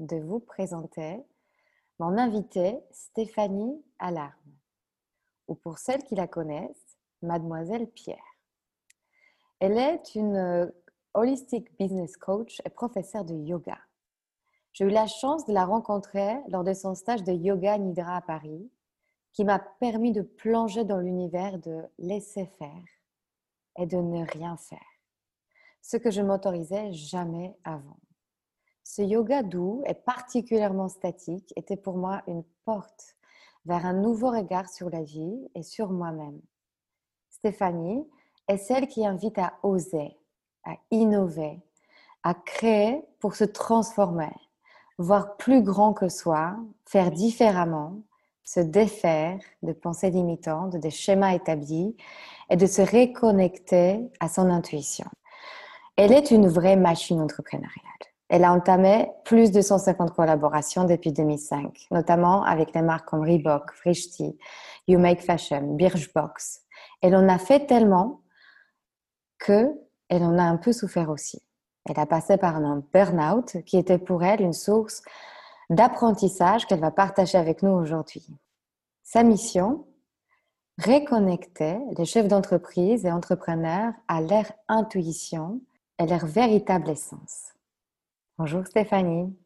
de vous présenter mon invitée Stéphanie Alarme, ou pour celles qui la connaissent, Mademoiselle Pierre. Elle est une holistic business coach et professeur de yoga. J'ai eu la chance de la rencontrer lors de son stage de yoga nidra à Paris, qui m'a permis de plonger dans l'univers de laisser faire et de ne rien faire, ce que je m'autorisais jamais avant. Ce yoga doux et particulièrement statique était pour moi une porte vers un nouveau regard sur la vie et sur moi-même. Stéphanie est celle qui invite à oser, à innover, à créer pour se transformer, voir plus grand que soi, faire différemment, se défaire de pensées limitantes, de schémas établis et de se reconnecter à son intuition. Elle est une vraie machine entrepreneuriale. Elle a entamé plus de 150 collaborations depuis 2005, notamment avec des marques comme Reebok, Frishti, You Make Fashion, Birchbox. Elle en a fait tellement que elle en a un peu souffert aussi. Elle a passé par un burn-out qui était pour elle une source d'apprentissage qu'elle va partager avec nous aujourd'hui. Sa mission Reconnecter les chefs d'entreprise et entrepreneurs à leur intuition et leur véritable essence. Bonjour Stéphanie.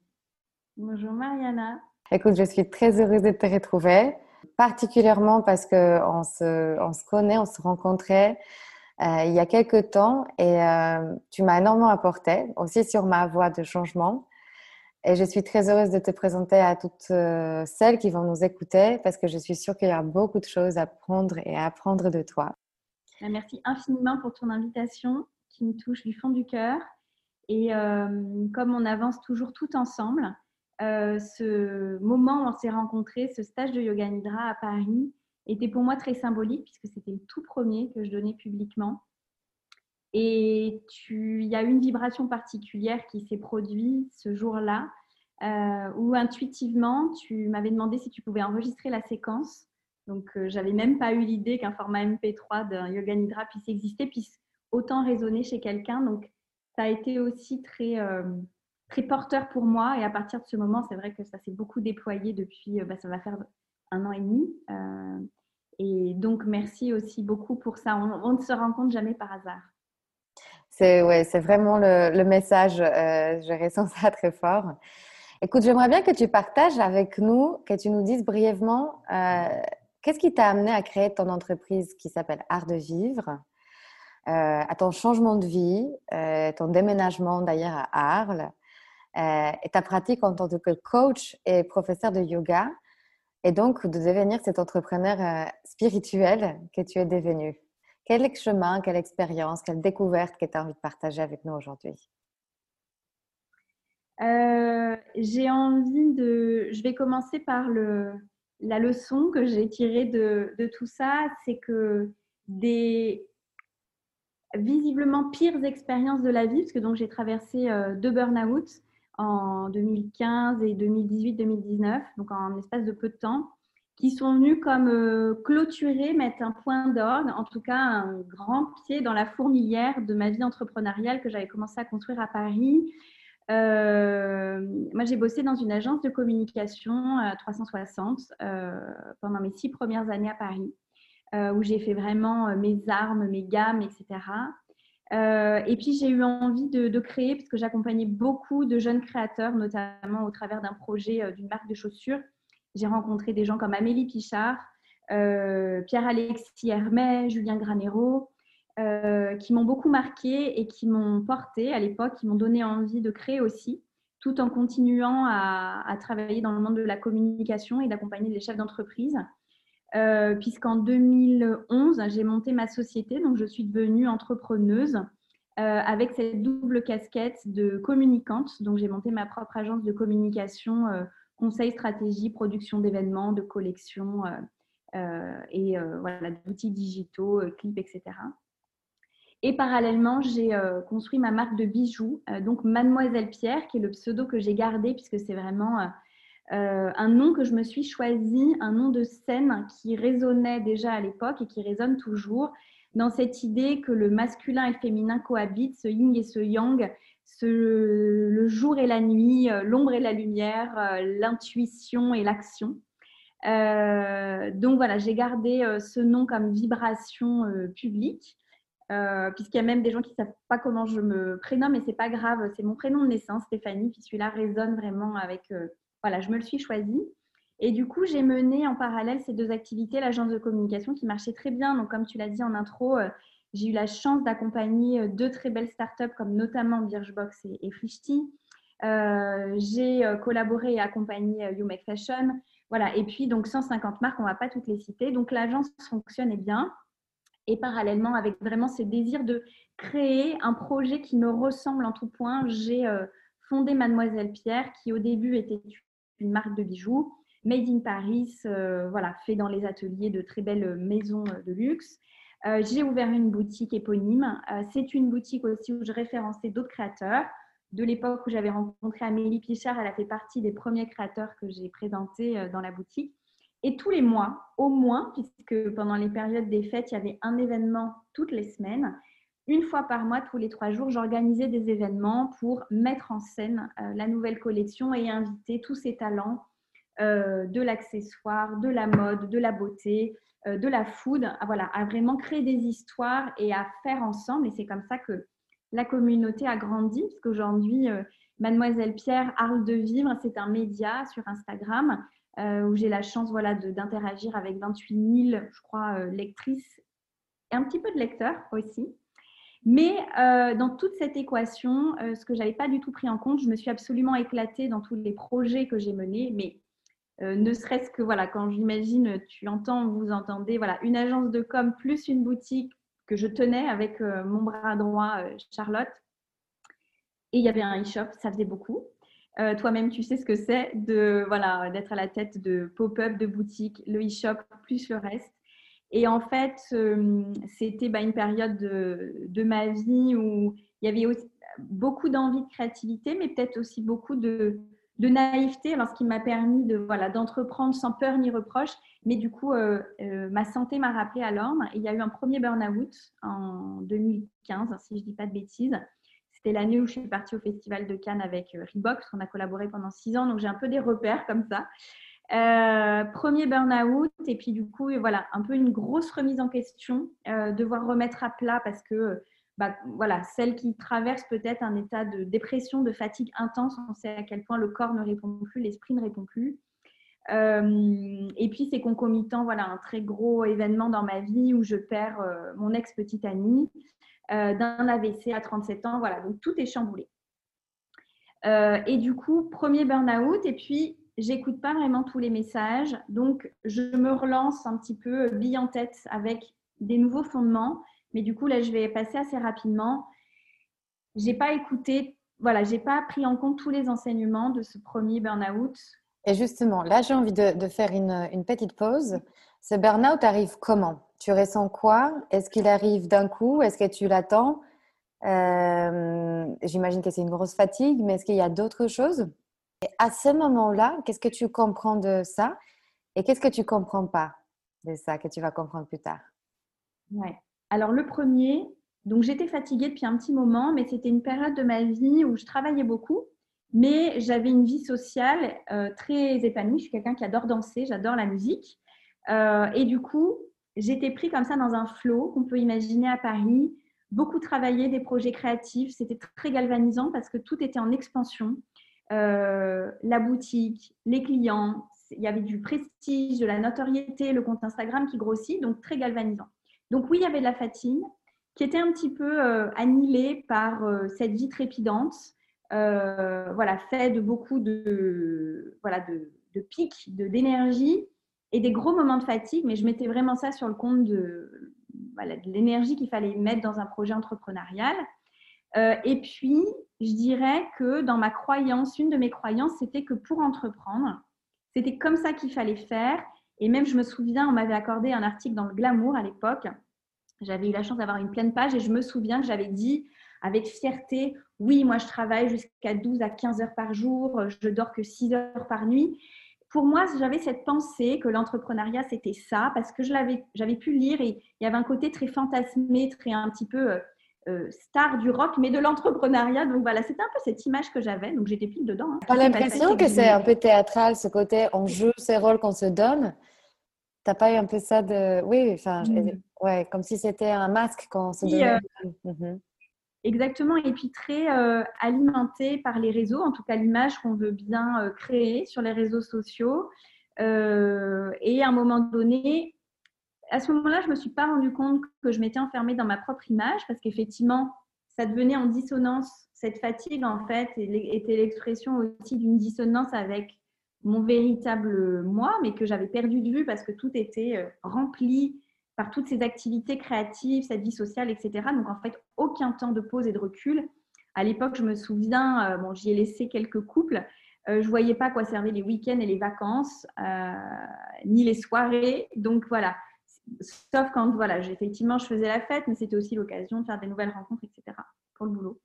Bonjour Mariana. Écoute, je suis très heureuse de te retrouver, particulièrement parce qu'on se, on se connaît, on se rencontrait euh, il y a quelques temps et euh, tu m'as énormément apporté aussi sur ma voie de changement. Et je suis très heureuse de te présenter à toutes euh, celles qui vont nous écouter parce que je suis sûre qu'il y a beaucoup de choses à prendre et à apprendre de toi. Merci infiniment pour ton invitation qui me touche du fond du cœur. Et comme on avance toujours tout ensemble, ce moment où on s'est rencontrés, ce stage de Yoga Nidra à Paris, était pour moi très symbolique puisque c'était le tout premier que je donnais publiquement. Et il y a une vibration particulière qui s'est produite ce jour-là, euh, où intuitivement, tu m'avais demandé si tu pouvais enregistrer la séquence. Donc, euh, j'avais même pas eu l'idée qu'un format MP3 d'un Yoga Nidra puisse exister, puisse autant résonner chez quelqu'un. Donc, ça a été aussi très, euh, très porteur pour moi. Et à partir de ce moment, c'est vrai que ça s'est beaucoup déployé depuis, bah, ça va faire un an et demi. Euh, et donc, merci aussi beaucoup pour ça. On, ne se rencontre jamais par hasard. C'est ouais, vraiment le, message. Euh, je ressens ça très fort. Écoute, j'aimerais bien que tu partages avec nous, que tu nous dises brièvement euh, qu'est-ce qui t'a amené à créer ton entreprise qui s'appelle Art de Vivre, à ton changement de vie, ton déménagement d'ailleurs à Arles, et ta pratique en tant que coach et professeur de yoga et donc de devenir cet entrepreneur euh, spirituel que tu es devenu. Quel chemin, quelle expérience, quelle découverte que tu as envie de partager avec nous aujourd'hui? Euh, J'ai envie de... Je vais commencer par le... la leçon que j'ai tirée de, de tout ça, c'est que des visiblement pires expériences de la vie, parce que donc j'ai traversé euh, deux burn-out, en 2015 et 2018-2019, donc en espace de peu de temps, qui sont venus comme euh, clôturer, mettre un point d'ordre, en tout cas un grand pied dans la fourmilière de ma vie entrepreneuriale que j'avais commencé à construire à Paris. Euh, moi, j'ai bossé dans une agence de communication à 360 euh, pendant mes six premières années à Paris, où j'ai fait vraiment mes armes, mes gammes, etc. Euh, et puis j'ai eu envie de, créer, parce que j'accompagnais beaucoup de jeunes créateurs, notamment au travers d'un projet euh, d'une marque de chaussures J'ai rencontré des gens comme Amélie Pichard, Pierre-Alexis Hermet, Julien Granero, qui m'ont beaucoup marqué et qui m'ont porté à l'époque, qui m'ont donné envie de créer aussi, tout en continuant à, à, travailler dans le monde de la communication et d'accompagner des chefs d'entreprise. Euh, puisqu'en 2011, j'ai monté ma société, donc je suis devenue entrepreneuse euh, avec cette double casquette de communicante. Donc j'ai monté ma propre agence de communication, euh, conseil, stratégie, production d'événements, de collections et voilà, d'outils digitaux, clips, etc. Et parallèlement, j'ai construit ma marque de bijoux, donc Mademoiselle Pierre, qui est le pseudo que j'ai gardé puisque c'est vraiment euh, un nom que je me suis choisi, un nom de scène qui résonnait déjà à l'époque et qui résonne toujours dans cette idée que le masculin et le féminin cohabitent, ce yin et ce yang, le jour et la nuit, euh, l'ombre et la lumière, euh, l'intuition et l'action. donc voilà, j'ai gardé ce nom comme vibration publique, puisqu'il y a même des gens qui ne savent pas comment je me prénomme, mais c'est pas grave, c'est mon prénom de naissance, Stéphanie, puis celui-là résonne vraiment avec voilà, je me le suis choisi. Et du coup, j'ai mené en parallèle ces deux activités, l'agence de communication qui marchait très bien. Donc, comme tu l'as dit en intro, euh, j'ai eu la chance d'accompagner euh, deux très belles startups comme notamment Birchbox et, et euh, j'ai collaboré et accompagné You Make Fashion. Voilà. Et puis, donc, 150 marques, on ne va pas toutes les citer. Donc, l'agence fonctionnait bien. Et parallèlement, avec vraiment ce désir de créer un projet qui me ressemble en tout point, j'ai fondé Mademoiselle Pierre, qui au début était une marque de bijoux, made in Paris, euh, voilà, fait dans les ateliers de très belles maisons euh, de luxe. Euh, j'ai ouvert une boutique éponyme. c'est une boutique aussi où je référençais d'autres créateurs. De l'époque où j'avais rencontré Amélie Pichard, elle a fait partie des premiers créateurs que j'ai présentés dans la boutique. Et tous les mois, au moins, puisque pendant les périodes des fêtes, il y avait un événement toutes les semaines, une fois par mois, tous les trois jours, j'organisais des événements pour mettre en scène euh, la nouvelle collection et inviter tous ces talents euh, de l'accessoire, de la mode, de la beauté, euh, de la food, à, voilà, à vraiment créer des histoires et à faire ensemble. Et c'est comme ça que la communauté a grandi, parce Mademoiselle Pierre Arles de Vivre, c'est un média sur Instagram où j'ai la chance voilà, d'interagir avec 28 000, je crois, lectrices et un petit peu de lecteurs aussi. Mais euh, dans toute cette équation, euh, ce que je n'avais pas du tout pris en compte, je me suis absolument éclatée dans tous les projets que j'ai menés, mais euh, ne serait-ce que voilà, quand j'imagine, tu entends, vous entendez, voilà, une agence de com plus une boutique que je tenais avec mon bras droit, Charlotte. Et il y avait un e-shop, ça faisait beaucoup. Toi-même, tu sais ce que c'est de voilà d'être à la tête de pop-up, de boutique, le e-shop plus le reste. Et en fait, euh, c'était bah, une période de, ma vie où il y avait beaucoup d'envie de créativité, mais peut-être aussi beaucoup de, naïveté, alors ce qui m'a permis de voilà d'entreprendre sans peur ni reproche. Mais du coup, euh, euh, ma santé m'a rappelé à l'ordre. Il y a eu un premier burn-out en 2015, si je ne dis pas de bêtises. C'était l'année où je suis partie au Festival de Cannes avec Reebok, on a collaboré pendant six ans, donc j'ai un peu des repères comme ça. Euh, premier burn-out et puis du coup, voilà, un peu une grosse remise en question, euh, devoir remettre à plat parce que bah, voilà, celle qui traverse peut-être un état de dépression, de fatigue intense, on sait à quel point le corps ne répond plus, l'esprit ne répond plus. Euh, et puis c'est concomitant, voilà, un très gros événement dans ma vie où je perds mon ex-petite amie d'un AVC à 37 ans, voilà, donc tout est chamboulé. et du coup, premier burn-out, et puis j'écoute pas vraiment tous les messages. Donc, je me relance un petit peu euh, bille en tête avec des nouveaux fondements. Mais du coup, là, je vais passer assez rapidement. J'ai pas écouté, voilà, j'ai pas pris en compte tous les enseignements de ce premier burn-out. Et justement, là, j'ai envie de, faire une, petite pause. Ce burn-out arrive comment? Tu ressens quoi? Est-ce qu'il arrive d'un coup? Est-ce que tu l'attends? Euh, J'imagine que c'est une grosse fatigue, mais est-ce qu'il y a d'autres choses? Et à ce moment-là, qu'est-ce que tu comprends de ça et qu'est-ce que tu comprends pas de ça que tu vas comprendre plus tard? Ouais. Alors le premier, donc j'étais fatiguée depuis un petit moment, mais c'était une période de ma vie où je travaillais beaucoup, mais j'avais une vie sociale euh, très épanouie. Je suis quelqu'un qui adore danser, j'adore la musique, euh, et du coup j'étais pris comme ça dans un flot qu'on peut imaginer à Paris. Beaucoup travailler des projets créatifs, c'était très galvanisant parce que tout était en expansion. Euh, la boutique, les clients, il y avait du prestige, de la notoriété, le compte Instagram qui grossit, donc très galvanisant. Donc oui, il y avait de la fatigue qui était un petit peu euh, annihilée par euh, cette vie trépidante, voilà, fait de beaucoup de, voilà, de, de pics, d'énergie et des gros moments de fatigue, mais je mettais vraiment ça sur le compte de, de l'énergie qu'il fallait mettre dans un projet entrepreneurial. Et puis, je dirais que dans ma croyance, une de mes croyances, c'était que pour entreprendre, c'était comme ça qu'il fallait faire. Et même, je me souviens, on m'avait accordé un article dans le Glamour à l'époque. J'avais eu la chance d'avoir une pleine page et je me souviens que j'avais dit avec fierté, oui, moi je travaille jusqu'à 12 à 15 heures par jour, je dors que 6 heures par nuit. Pour moi, j'avais cette pensée que l'entrepreneuriat, c'était ça, parce que j'avais pu lire et il y avait un côté très fantasmé, très un petit peu euh, star du rock, mais de l'entrepreneuriat. Donc voilà, c'était un peu cette image que j'avais. Donc j'étais pile dedans. Hein. Tu as l'impression que c'est un peu théâtral, ce côté on joue ces rôles qu'on se donne. T'as pas eu un peu ça de. Oui, enfin, mm. ouais, comme si c'était un masque qu'on se donnait. Euh, mhm. Exactement, et puis très euh, alimenté par les réseaux, en tout cas l'image qu'on veut bien créer sur les réseaux sociaux. et à un moment donné, à ce moment-là, je ne me suis pas rendu compte que je m'étais enfermée dans ma propre image parce qu'effectivement, ça devenait en dissonance. Cette fatigue, en fait, était l'expression aussi d'une dissonance avec mon véritable moi, mais que j'avais perdu de vue parce que tout était euh, rempli par toutes ces activités créatives, cette vie sociale, etc. Donc, en fait, aucun temps de pause et de recul. À l'époque, je me souviens, euh, bon, j'y ai laissé quelques couples. Euh, je voyais pas à quoi servaient les week-ends et les vacances, ni les soirées. Donc, voilà sauf quand, voilà, effectivement, je faisais la fête, mais c'était aussi l'occasion de faire des nouvelles rencontres, etc. pour le boulot.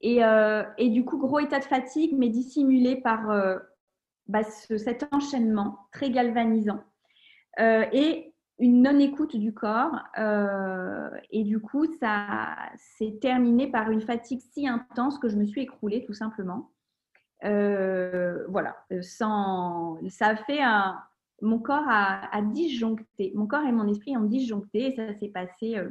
Et, euh, et du coup, gros état de fatigue, mais dissimulé par euh, bah, cet enchaînement très galvanisant euh, et une non-écoute du corps. et du coup, ça s'est terminé par une fatigue si intense que je me suis écroulée, tout simplement. voilà, sans, ça a fait un, mon corps a, disjoncté. Mon corps et mon esprit ont disjoncté et ça s'est passé euh,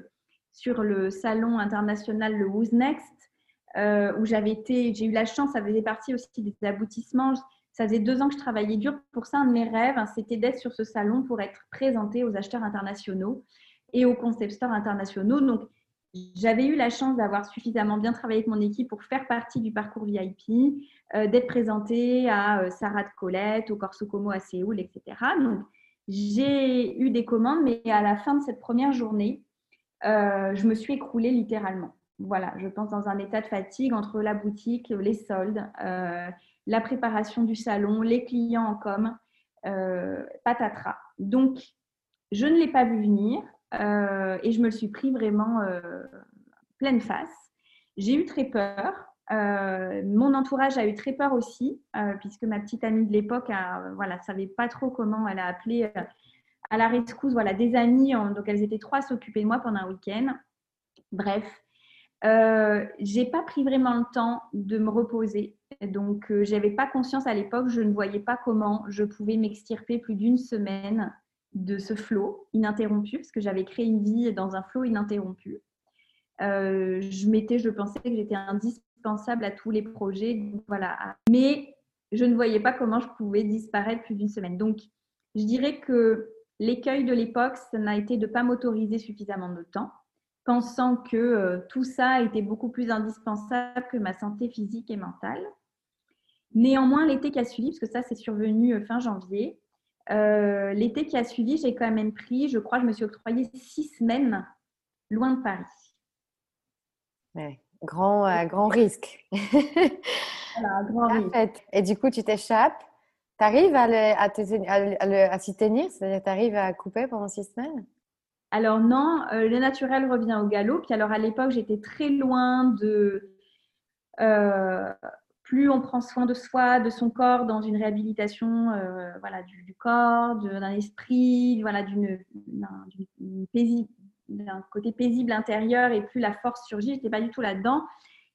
sur le salon international le Who's Next euh, où j'avais été, j'ai eu la chance, ça faisait partie aussi des aboutissements. Ça faisait deux ans que je travaillais dur pour ça. Un de mes rêves, hein, c'était d'être sur ce salon pour être présenté aux acheteurs internationaux et aux concept stores internationaux. Donc, j'avais eu la chance d'avoir suffisamment bien travaillé avec mon équipe pour faire partie du parcours VIP, euh, d'être présentée à euh, Sarah de Colette, au Corso Como à Séoul, etc. Donc, j'ai eu des commandes, mais à la fin de cette première journée, euh, je me suis écroulée littéralement. Voilà, je pense dans un état de fatigue entre la boutique, les soldes, la préparation du salon, les clients en com, patatras. Donc, je ne l'ai pas vu venir. Euh, et je me le suis pris vraiment euh, pleine face. J'ai eu très peur. Euh, mon entourage a eu très peur aussi, puisque ma petite amie de l'époque voilà, savait pas trop comment elle a appelé à la rescousse voilà, des amis. donc, elles étaient trois s'occuper de moi pendant un week-end. Bref, j'ai pas pris vraiment le temps de me reposer. Donc, j'avais pas conscience à l'époque, je ne voyais pas comment je pouvais m'extirper plus d'une semaine de ce flot ininterrompu, parce que j'avais créé une vie dans un flot ininterrompu. Euh, je m'étais, je pensais que j'étais indispensable à tous les projets, voilà. Mais je ne voyais pas comment je pouvais disparaître plus d'une semaine. Donc, je dirais que l'écueil de l'époque, ça n'a été de ne pas m'autoriser suffisamment de temps, pensant que euh, tout ça était beaucoup plus indispensable que ma santé physique et mentale. Néanmoins, l'été qui a suivi, parce que ça, c'est survenu euh, fin janvier, euh, l'été qui a suivi, j'ai quand même pris, je crois, je me suis octroyé six semaines loin de Paris. grand, euh, grand risque. voilà, grand risque. Et du coup, tu t'échappes. Tu arrives à, à, à, s'y tenir? C'est-à-dire, tu arrives à couper pendant six semaines? Alors non, euh, le naturel revient au galop. Puis alors à l'époque, j'étais très loin de plus on prend soin de soi, de son corps dans une réhabilitation euh, voilà, du, corps, d'un esprit, voilà, d'une d'un côté paisible intérieur et plus la force surgit. Je n'étais pas du tout là-dedans.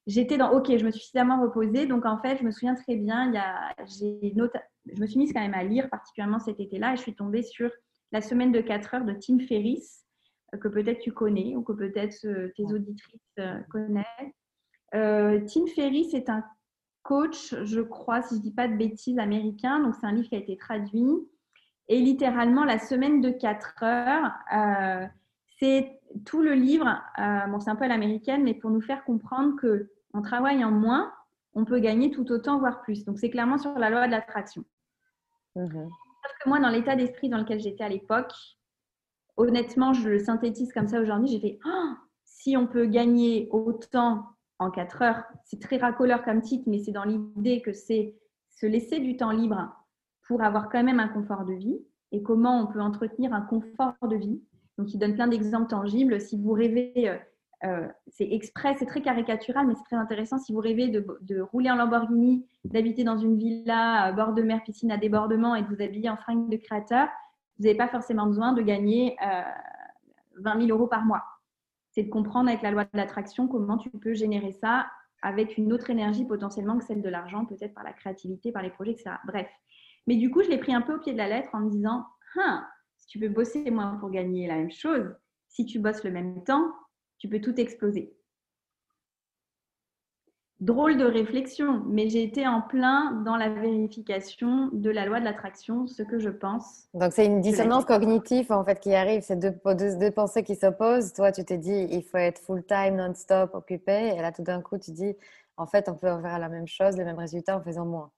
J'étais dans OK, je me suis suffisamment reposée. Donc en fait, je me souviens très bien, il y a, je me suis mise quand même à lire, particulièrement cet été-là, et je suis tombée sur la semaine de 4 heures de Tim Ferriss, euh, que peut-être tu connais ou que peut-être euh, tes auditrices connaissent. Tim Ferriss est un coach, je crois, si je ne dis pas de bêtises, américain. Donc, c'est un livre qui a été traduit. Et littéralement, la semaine de 4 heures, euh, c'est tout le livre. Euh, bon, c'est un peu à l'américaine, mais pour nous faire comprendre que en travaillant moins, on peut gagner tout autant, voire plus. Donc, c'est clairement sur la loi de l'attraction. Mhm. que moi, dans l'état d'esprit dans lequel j'étais à l'époque, honnêtement, je le synthétise comme ça aujourd'hui, j'ai fait oh, si on peut gagner autant en 4 heures, c'est très racoleur comme titre, mais c'est dans l'idée que c'est se laisser du temps libre pour avoir quand même un confort de vie et comment on peut entretenir un confort de vie. Donc, il donne plein d'exemples tangibles. Si vous rêvez, euh, euh, c'est exprès, c'est très caricatural, mais c'est très intéressant. Si vous rêvez de, rouler en Lamborghini, d'habiter dans une villa bord de mer, piscine à débordement et de vous habiller en fringues de créateur, vous n'avez pas forcément besoin de gagner 20 euh, 000 euros par mois. C'est de comprendre avec la loi de l'attraction comment tu peux générer ça avec une autre énergie potentiellement que celle de l'argent, peut-être par la créativité, par les projets, etc. Bref. Mais du coup, je l'ai pris un peu au pied de la lettre en me disant, hein, si tu veux bosser moins pour gagner la même chose, si tu bosses le même temps, tu peux tout exploser. Drôle de réflexion, mais j'ai été en plein dans la vérification de la loi de l'attraction, ce que je pense. Donc c'est une dissonance cognitive en fait qui arrive, c'est deux, deux, pensées qui s'opposent. Toi, tu t'es dit il faut être full time, non-stop, occupé, et là tout d'un coup tu dis en fait on peut faire la même chose, le même résultat en faisant moins.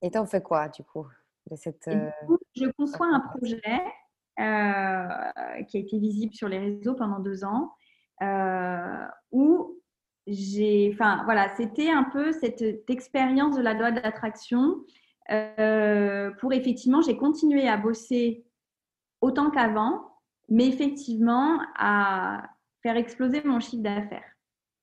Et tu en fais quoi du coup de cette, euh, Je conçois un projet euh, qui a été visible sur les réseaux pendant deux ans, euh, où j'ai, enfin voilà, c'était un peu cette expérience de la loi d'attraction pour effectivement, j'ai continué à bosser autant qu'avant, mais effectivement à faire exploser mon chiffre d'affaires.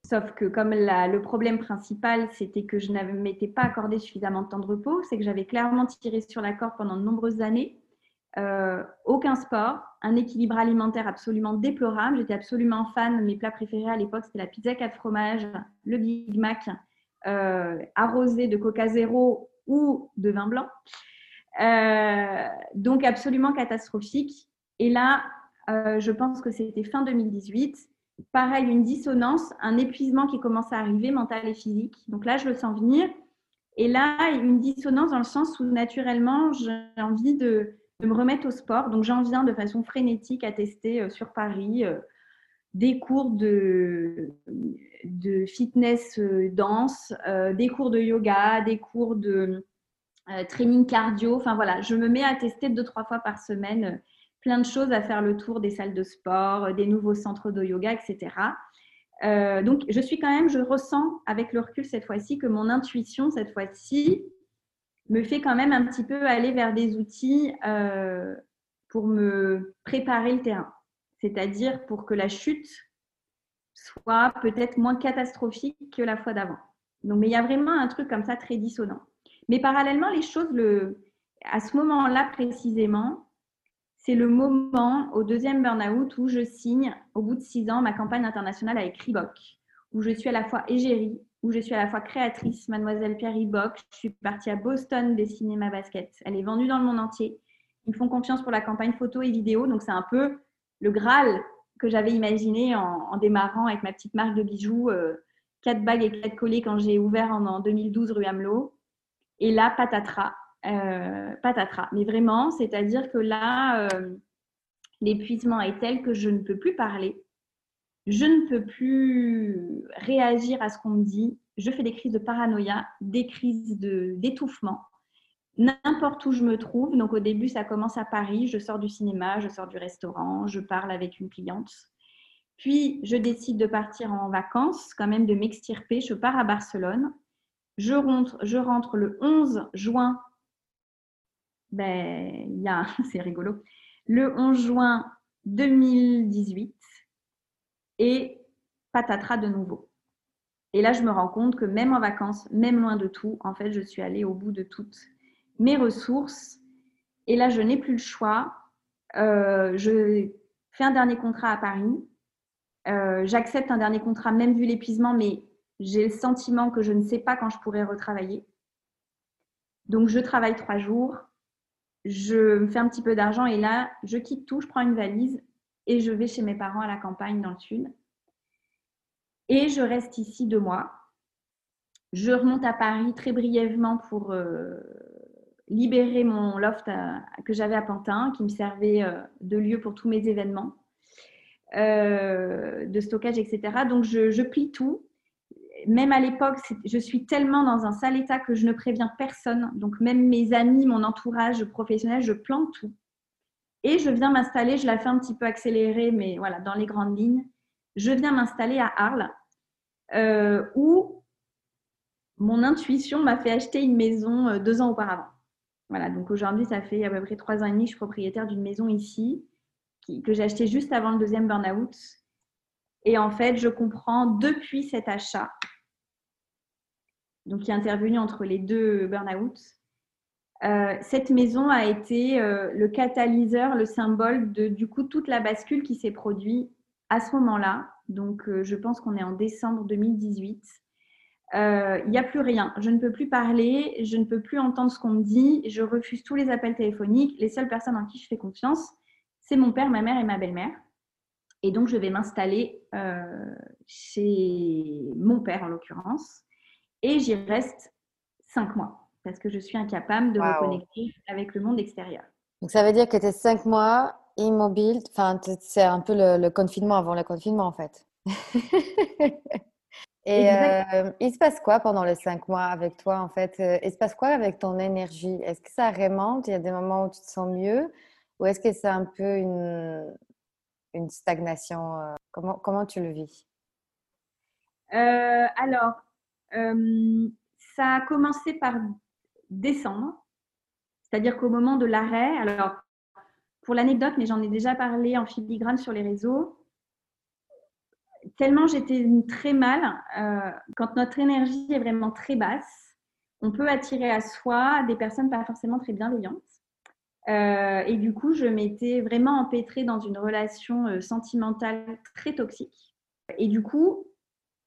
Sauf que comme le problème principal, c'était que je ne m'étais pas accordé suffisamment de temps de repos, c'est que j'avais clairement tiré sur la corde pendant de nombreuses années. Euh, aucun sport, un équilibre alimentaire absolument déplorable. J'étais absolument fan. Mes plats préférés à l'époque, c'était la pizza 4 fromages, le Big Mac, euh, arrosé de Coca Zéro ou de vin blanc. Euh, donc absolument catastrophique. Et là, je pense que c'était fin 2018 pareil, une dissonance, un épuisement qui commence à arriver, mental et physique. Donc là, je le sens venir. Et là, une dissonance dans le sens où naturellement, j'ai envie de, me remettre au sport. Donc j'en viens de façon frénétique à tester euh, sur Paris euh, des cours de, fitness euh, danse, des cours de yoga, des cours de training cardio. Enfin voilà, je me mets à tester deux, trois fois par semaine plein de choses à faire le tour des salles de sport, des nouveaux centres de yoga, etc. Donc, je suis quand même, je ressens avec le recul cette fois-ci que mon intuition, cette fois-ci, me fait quand même un petit peu aller vers des outils euh, pour me préparer le terrain. C'est-à-dire pour que la chute soit peut-être moins catastrophique que la fois d'avant. Donc, mais il y a vraiment un truc comme ça très dissonant. Mais parallèlement, les choses, le, à ce moment-là précisément, c'est le moment au deuxième burn-out où je signe, au bout de six ans, ma campagne internationale avec Reebok, où je suis à la fois égérie, où je suis à la fois créatrice, mademoiselle Pierre Reebok. Je suis partie à Boston dessiner ma basket. Elle est vendue dans le monde entier. Ils me font confiance pour la campagne photo et vidéo. Donc, c'est un peu le Graal que j'avais imaginé en, démarrant avec ma petite marque de bijoux, euh, quatre bagues et quatre collets quand j'ai ouvert en, en 2012 rue Hamelot. Et là, patatras, euh, patatras. Mais vraiment, c'est-à-dire que là, euh, l'épuisement est tel que je ne peux plus parler, je ne peux plus réagir à ce qu'on me dit, je fais des crises de paranoïa, des crises d'étouffement, n'importe où je me trouve. Donc au début, ça commence à Paris, je sors du cinéma, je sors du restaurant, je parle avec une cliente. Puis je décide de partir en vacances, quand même de m'extirper, je pars à Barcelone. Je rentre, le 11 juin ben, il c'est rigolo, le 11 juin 2018 et patatras de nouveau. Et là, je me rends compte que même en vacances, même loin de tout, en fait, je suis allée au bout de toutes mes ressources. Et là, je n'ai plus le choix. Euh, je fais un dernier contrat à Paris. Euh, j'accepte un dernier contrat, même vu l'épuisement, mais j'ai le sentiment que je ne sais pas quand je pourrai retravailler. Donc, je travaille trois jours je me fais un petit peu d'argent et là, je quitte tout, je prends une valise et je vais chez mes parents à la campagne dans le sud. Et je reste ici deux mois. Je remonte à Paris très brièvement pour libérer mon loft que j'avais à Pantin, qui me servait de lieu pour tous mes événements, de stockage, etc. Donc, je, je plie tout même à l'époque, je suis tellement dans un sale état que je ne préviens personne. Donc, même mes amis, mon entourage professionnel, je plante tout. Et je viens m'installer, je la fais un petit peu accélérer, mais voilà, dans les grandes lignes. Je viens m'installer à Arles, euh, où mon intuition m'a fait acheter une maison euh, deux ans auparavant. Voilà, donc aujourd'hui, ça fait à peu près trois ans et demi, je suis propriétaire d'une maison ici, que j'ai achetée juste avant le deuxième burn-out. Et en fait, je comprends depuis cet achat donc qui est intervenu entre les deux burn-out. Euh, cette maison a été euh, le catalyseur, le symbole de du coup toute la bascule qui s'est produite à ce moment-là. Donc euh, je pense qu'on est en décembre 2018. Il n'y a plus rien. Je ne peux plus parler, je ne peux plus entendre ce qu'on me dit, je refuse tous les appels téléphoniques. Les seules personnes en qui je fais confiance, c'est mon père, ma mère et ma belle-mère. Et donc je vais m'installer chez mon père en l'occurrence et j'y reste cinq mois parce que je suis incapable de me connecter avec le monde extérieur. Donc ça veut dire que tu es cinq mois immobile, enfin c'est un peu le, confinement avant le confinement en fait. Et euh, il se passe quoi pendant les cinq mois avec toi en fait? Il se passe quoi avec ton énergie? Est-ce que ça remonte? Il y a des moments où tu te sens mieux? Ou est-ce que c'est un peu une, une stagnation euh, comment, comment tu le vis? Euh, Alors, euh, ça a commencé par décembre, c'est-à-dire qu'au moment de l'arrêt, alors pour l'anecdote, mais j'en ai déjà parlé en filigrane sur les réseaux, tellement j'étais très mal, euh, quand notre énergie est vraiment très basse, on peut attirer à soi des personnes pas forcément très bienveillantes. Euh, et du coup, je m'étais vraiment empêtrée dans une relation sentimentale très toxique. Et du coup,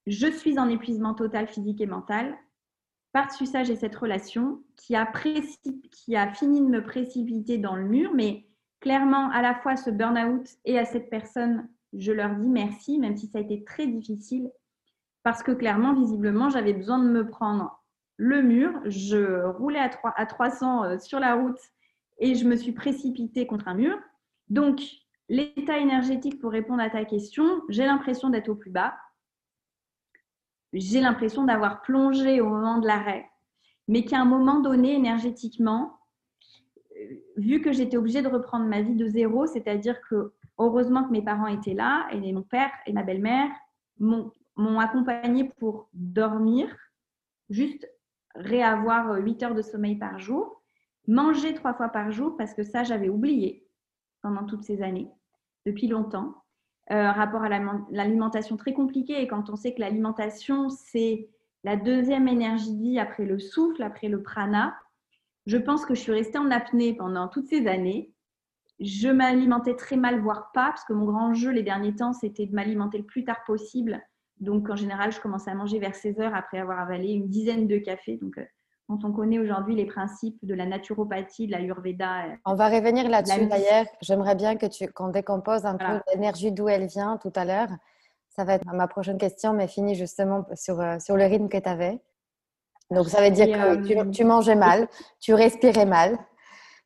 je suis en épuisement total physique et mental. Par-dessus ça, j'ai cette relation qui a, fini de me précipiter dans le mur, mais clairement, à la fois ce burn-out et à cette personne, je leur dis merci, même si ça a été très difficile, parce que clairement, visiblement, j'avais besoin de me prendre le mur. Je roulais à, 3, à 300 euh, sur la route et je me suis précipitée contre un mur. Donc, l'état énergétique, pour répondre à ta question, j'ai l'impression d'être au plus bas j'ai l'impression d'avoir plongé au moment de l'arrêt, mais qu'à un moment donné, énergétiquement, euh, vu que j'étais obligée de reprendre ma vie de zéro, c'est-à-dire que heureusement que mes parents étaient là, et mon père et ma belle-mère m'ont accompagnée pour dormir, juste réavoir 8 heures de sommeil par jour, manger trois fois par jour, parce que ça, j'avais oublié pendant toutes ces années, depuis longtemps. Euh, rapport à l'alimentation très compliqué. Et quand on sait que l'alimentation, c'est la deuxième énergie vie après le souffle, après le prana, je pense que je suis restée en apnée pendant toutes ces années. Je m'alimentais très mal, voire pas, parce que mon grand jeu les derniers temps, c'était de m'alimenter le plus tard possible. Donc, en général, je commençais à manger vers 16 heures après avoir avalé une dizaine de cafés. Euh, quand on connaît aujourd'hui les principes de la naturopathie, de la Ayurveda. On va revenir là-dessus d'ailleurs. J'aimerais bien que tu qu'on décompose un peu l'énergie d'où elle vient tout à l'heure. Ça va être ma prochaine question, mais fini justement sur, euh, sur le rythme que tu avais. Donc, ça veut dire que euh, tu, mangeais mal, tu respirais mal,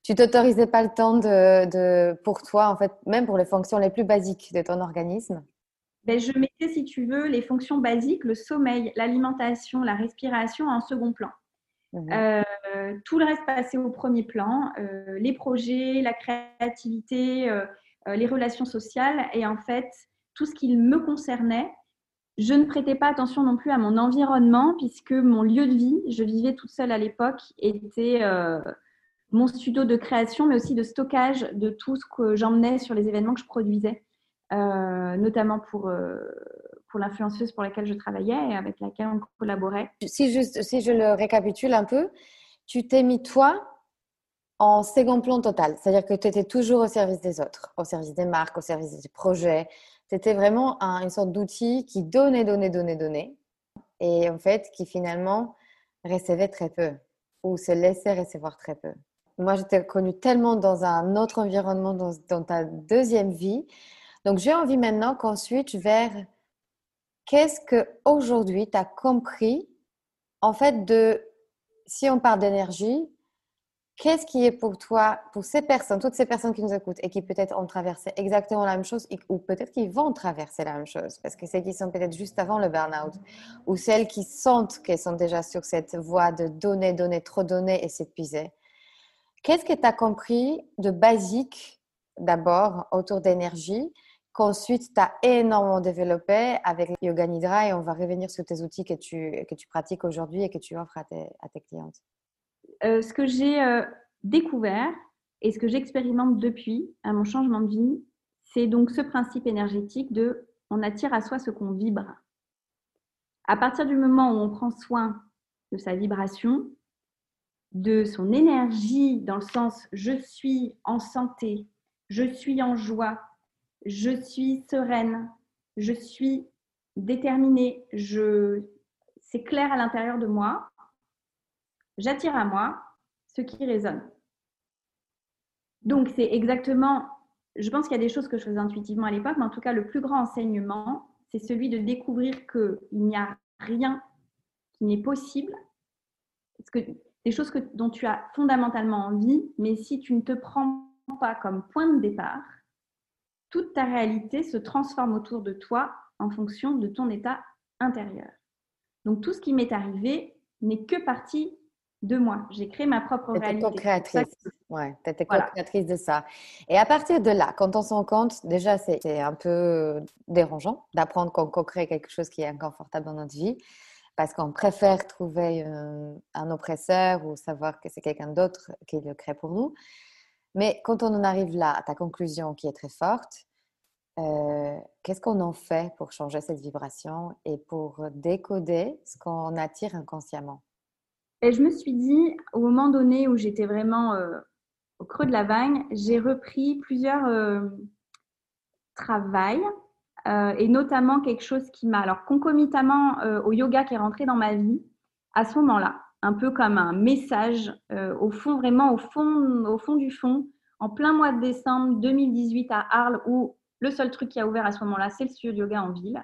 tu t'autorisais pas le temps de, de, pour toi, en fait, même pour les fonctions les plus basiques de ton organisme. Ben, je mettais, si tu veux, les fonctions basiques, le sommeil, l'alimentation, la respiration en second plan. Mmh euh, tout le reste passait au premier plan, euh, les projets, la créativité, euh, les relations sociales et en fait tout ce qui me concernait. Je ne prêtais pas attention non plus à mon environnement puisque mon lieu de vie, je vivais toute seule à l'époque, était mon studio de création mais aussi de stockage de tout ce que j'emmenais sur les événements que je produisais, notamment pour pour l'influenceuse pour laquelle je travaillais et avec laquelle on collaborait. Si, juste, si je le récapitule un peu, tu t'es mis toi en second plan total. C'est-à-dire que tu étais toujours au service des autres, au service des marques, au service des projets. Tu étais vraiment une sorte d'outil qui donnait, donnait, donnait, donnait. Et en fait, qui finalement recevait très peu ou se laissait recevoir très peu. Moi, j'étais connue tellement dans un autre environnement, dans, dans ta deuxième vie. Donc, j'ai envie maintenant qu'on switch vers qu'est-ce que aujourd'hui tu as compris en fait, de, si on parle d'énergie, qu'est-ce qui est pour toi, pour ces personnes, toutes ces personnes qui nous écoutent et qui peut-être ont traversé exactement la même chose ou peut-être qu'ils vont traverser la même chose, parce que celles qui sont peut-être juste avant le burn-out ou celles qui sentent qu'elles sont déjà sur cette voie de donner, donner, trop donner et s'épuiser. Qu'est-ce que tu as compris de basique d'abord autour d'énergie qu'ensuite tu as énormément développé avec Yoga Nidra et on va revenir sur tes outils que tu, que tu pratiques aujourd'hui et que tu offres à tes, à tes clientes euh, Ce que j'ai euh, découvert et ce que j'expérimente depuis à mon changement de vie, c'est donc ce principe énergétique de on attire à soi ce qu'on vibre. À partir du moment où on prend soin de sa vibration, de son énergie dans le sens je suis en santé, je suis en joie, je suis sereine, je suis déterminée, je... c'est clair à l'intérieur de moi, j'attire à moi ce qui résonne. Donc c'est exactement, je pense qu'il y a des choses que je faisais intuitivement à l'époque, mais en tout cas le plus grand enseignement, c'est celui de découvrir qu'il n'y a rien qui n'est possible. Des choses que, dont tu as fondamentalement envie, mais si tu ne te prends pas comme point de départ, toute ta réalité se transforme autour de toi en fonction de ton état intérieur. Donc tout ce qui m'est arrivé n'est que partie de moi. J'ai créé ma propre réalité. co-créatrice. Ouais, tu étais co-créatrice de ça. Et à partir de là, quand on s'en compte, déjà, c'est un peu dérangeant d'apprendre qu'on co-crée quelque chose qui est inconfortable dans notre vie parce qu'on préfère trouver un, un, oppresseur ou savoir que c'est quelqu'un d'autre qui le crée pour nous. Mais quand on en arrive là, à ta conclusion qui est très forte, euh, qu'est-ce qu'on en fait pour changer cette vibration et pour décoder ce qu'on attire inconsciemment? Et Je me suis dit, au moment donné où j'étais vraiment euh, au creux de la vague, j'ai repris plusieurs euh, travails et notamment quelque chose qui m'a, alors concomitamment au yoga qui est rentré dans ma vie à ce moment-là un peu comme un message euh, au fond, vraiment au fond, au fond du fond, en plein mois de décembre 2018 à Arles, où le seul truc qui a ouvert à ce moment-là, c'est le studio de yoga en ville.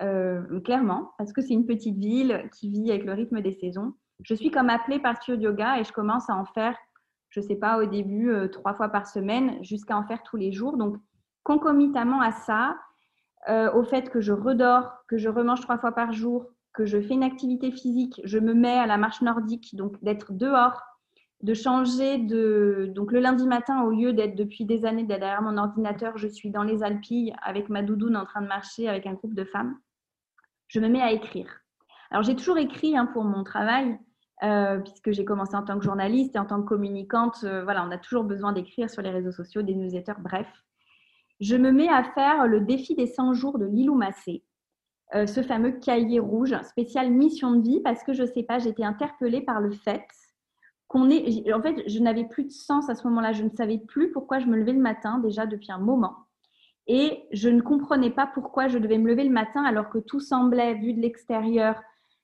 Euh, clairement, parce que c'est une petite ville qui vit avec le rythme des saisons. Je suis comme appelée par studio de yoga et je commence à en faire, je ne sais pas, au début, euh, trois fois par semaine, jusqu'à en faire tous les jours. Donc, concomitamment à ça, au fait que je redors, que je remange trois fois par jour, que je fais une activité physique, je me mets à la marche nordique, donc d'être dehors, de changer de... Donc le lundi matin, au lieu d'être depuis des années derrière mon ordinateur, je suis dans les Alpilles avec ma doudoune en train de marcher avec un groupe de femmes. Je me mets à écrire. Alors j'ai toujours écrit hein, pour mon travail, euh, puisque j'ai commencé en tant que journaliste et en tant que communicante. Euh, voilà, on a toujours besoin d'écrire sur les réseaux sociaux, des newsletters, bref. Je me mets à faire le défi des 100 jours de Lilou Massé. Euh, ce fameux cahier rouge spécial mission de vie parce que je sais pas, j'étais interpellée par le fait qu'on est. En fait, je n'avais plus de sens à ce moment-là. Je ne savais plus pourquoi je me levais le matin déjà depuis un moment. Et je ne comprenais pas pourquoi je devais me lever le matin alors que tout semblait, vu de l'extérieur,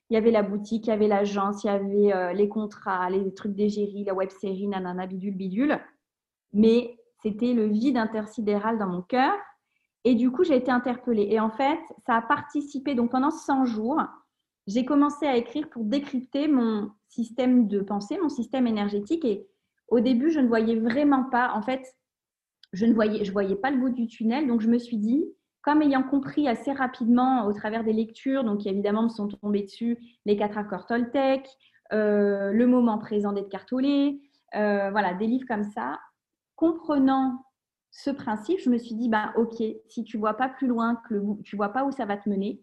il y avait la boutique, il y avait l'agence, il y avait euh, les contrats, les trucs d'égérie, la web série, nanana, bidule, bidule. Mais c'était le vide intersidéral dans mon cœur et du coup, j'ai été interpellée. Et en fait, ça a participé. Donc, pendant 100 jours, j'ai commencé à écrire pour décrypter mon système de pensée, mon système énergétique. Et au début, je ne voyais vraiment pas, en fait, je ne voyais, je voyais pas le bout du tunnel. Donc, je me suis dit, comme ayant compris assez rapidement au travers des lectures, donc évidemment me sont tombés dessus les quatre accords Toltec, euh, le moment présent d'être cartolé, euh, voilà, des livres comme ça. Comprenant ce principe, je me suis dit, bah, ok, si tu vois pas plus loin que le tu vois pas où ça va te mener,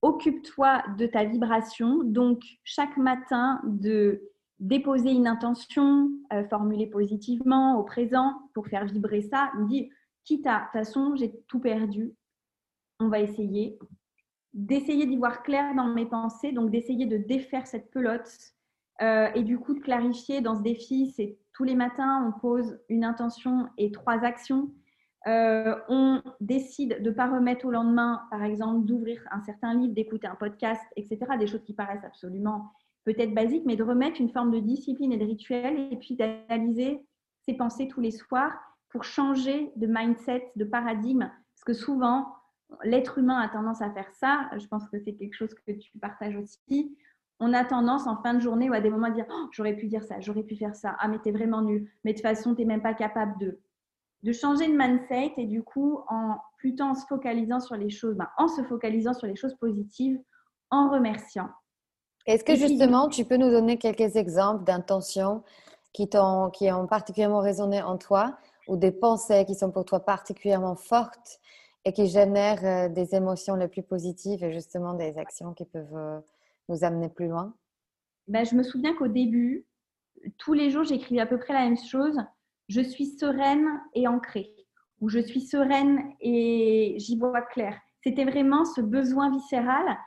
occupe-toi de ta vibration. Donc, chaque matin, de déposer une intention euh, formulée positivement au présent pour faire vibrer ça. Me dit, quitte à, de toute façon, j'ai tout perdu. On va essayer d'essayer d'y voir clair dans mes pensées, donc d'essayer de défaire cette pelote euh, et du coup de clarifier dans ce défi, c'est tous les matins, on pose une intention et trois actions. Euh, on décide de ne pas remettre au lendemain, par exemple, d'ouvrir un certain livre, d'écouter un podcast, etc. Des choses qui paraissent absolument peut-être basiques, mais de remettre une forme de discipline et de rituel et puis d'analyser ses pensées tous les soirs pour changer de mindset, de paradigme. Parce que souvent, l'être humain a tendance à faire ça. Je pense que c'est quelque chose que tu partages aussi on a tendance en fin de journée ou à des moments à dire oh, j'aurais pu dire ça, j'aurais pu faire ça, ah mais t'es vraiment nul, mais de toute façon t'es même pas capable de. De changer de mindset et du coup en plutôt en se focalisant sur les choses, ben, en se focalisant sur les choses positives, en remerciant. Est-ce que justement tu peux nous donner quelques exemples d'intentions qui, qui ont particulièrement résonné en toi ou des pensées qui sont pour toi particulièrement fortes et qui génèrent euh, des émotions les plus positives et justement des actions qui peuvent euh, nous amener plus loin ben, Je me souviens qu'au début, tous les jours, j'écrivais à peu près la même chose. Je suis sereine et ancrée. Ou je suis sereine et j'y vois clair. C'était vraiment ce besoin viscéral.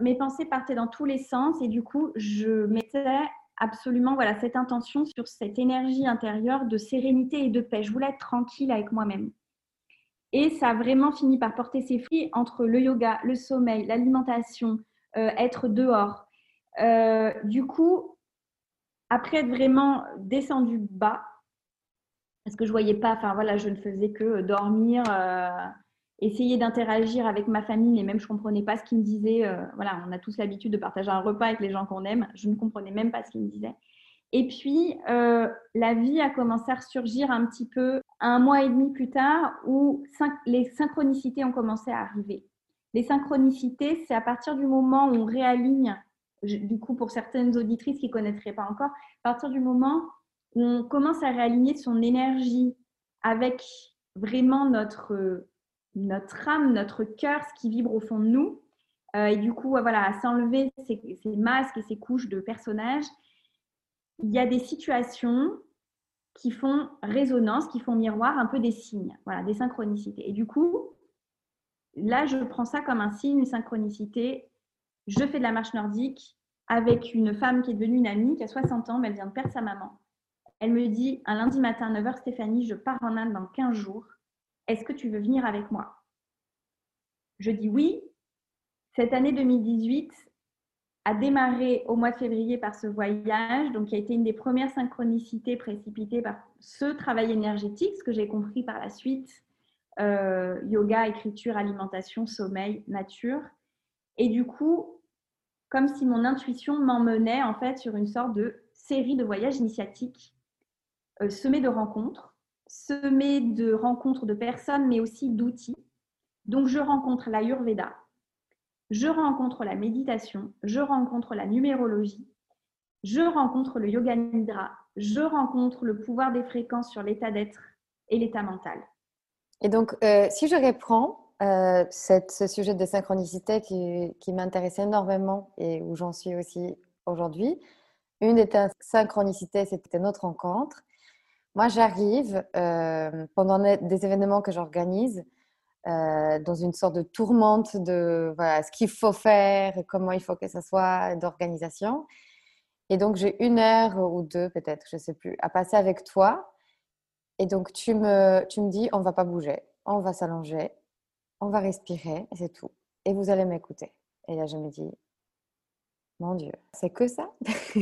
Mes, pensées partaient dans tous les sens et du coup, je mettais absolument voilà, cette intention sur cette énergie intérieure de sérénité et de paix. Je voulais être tranquille avec moi-même. Et ça a vraiment fini par porter ses fruits entre le yoga, le sommeil, l'alimentation, euh, être dehors. Euh, du coup, après être vraiment descendu bas, parce que je voyais pas, enfin voilà, je ne faisais que dormir, euh, essayer d'interagir avec ma famille, mais même je comprenais pas ce qu'ils me disaient. voilà, on a tous l'habitude de partager un repas avec les gens qu'on aime. Je ne comprenais même pas ce qu'ils me disaient. Et puis, la vie a commencé à ressurgir un petit peu un mois et demi plus tard où les synchronicités ont commencé à arriver. Les synchronicités, c'est à partir du moment où on réaligne, du coup pour certaines auditrices qui ne connaîtraient pas encore, à partir du moment où on commence à réaligner son énergie avec vraiment notre, notre âme, notre cœur, ce qui vibre au fond de nous, euh, et du coup, voilà, à s'enlever ces, ces masques et ces couches de personnages, il y a des situations qui font résonance, qui font miroir, un peu des signes, voilà, des synchronicités. Et du coup, là, je prends ça comme un signe, une synchronicité. Je fais de la marche nordique avec une femme qui est devenue une amie, qui a 60 ans, mais elle vient de perdre sa maman. Elle me dit un lundi matin à 9h, Stéphanie, je pars en Inde dans 15 jours. Est-ce que tu veux venir avec moi? Je dis oui. Cette année 2018, a démarré au mois de février par ce voyage, donc qui a été une des premières synchronicités précipitées par ce travail énergétique, ce que j'ai compris par la suite, euh, yoga, écriture, alimentation, sommeil, nature. Et du coup, comme si mon intuition m'emmenait en fait sur une sorte de série de voyages initiatiques euh, semés de rencontres, semés de rencontres de personnes, mais aussi d'outils. Donc je rencontre l'Ayurveda, je rencontre la méditation, je rencontre la numérologie, je rencontre le yoga nidra, je rencontre le pouvoir des fréquences sur l'état d'être et l'état mental. Et donc, euh, si je reprends euh, ce sujet de synchronicité qui, qui m'intéresse énormément et où j'en suis aussi aujourd'hui, une des synchronicités, c'était notre rencontre. Moi, j'arrive euh, pendant des événements que j'organise dans une sorte de tourmente de ce qu'il faut faire, comment il faut que ça soit, d'organisation. Et donc, j'ai une heure ou deux, peut-être, je ne sais plus, à passer avec toi. Et donc, tu me, tu me dis, on va pas bouger, on va s'allonger, on va respirer, et c'est tout. Et vous allez m'écouter. Et là, je me dis, mon Dieu, c'est que ça?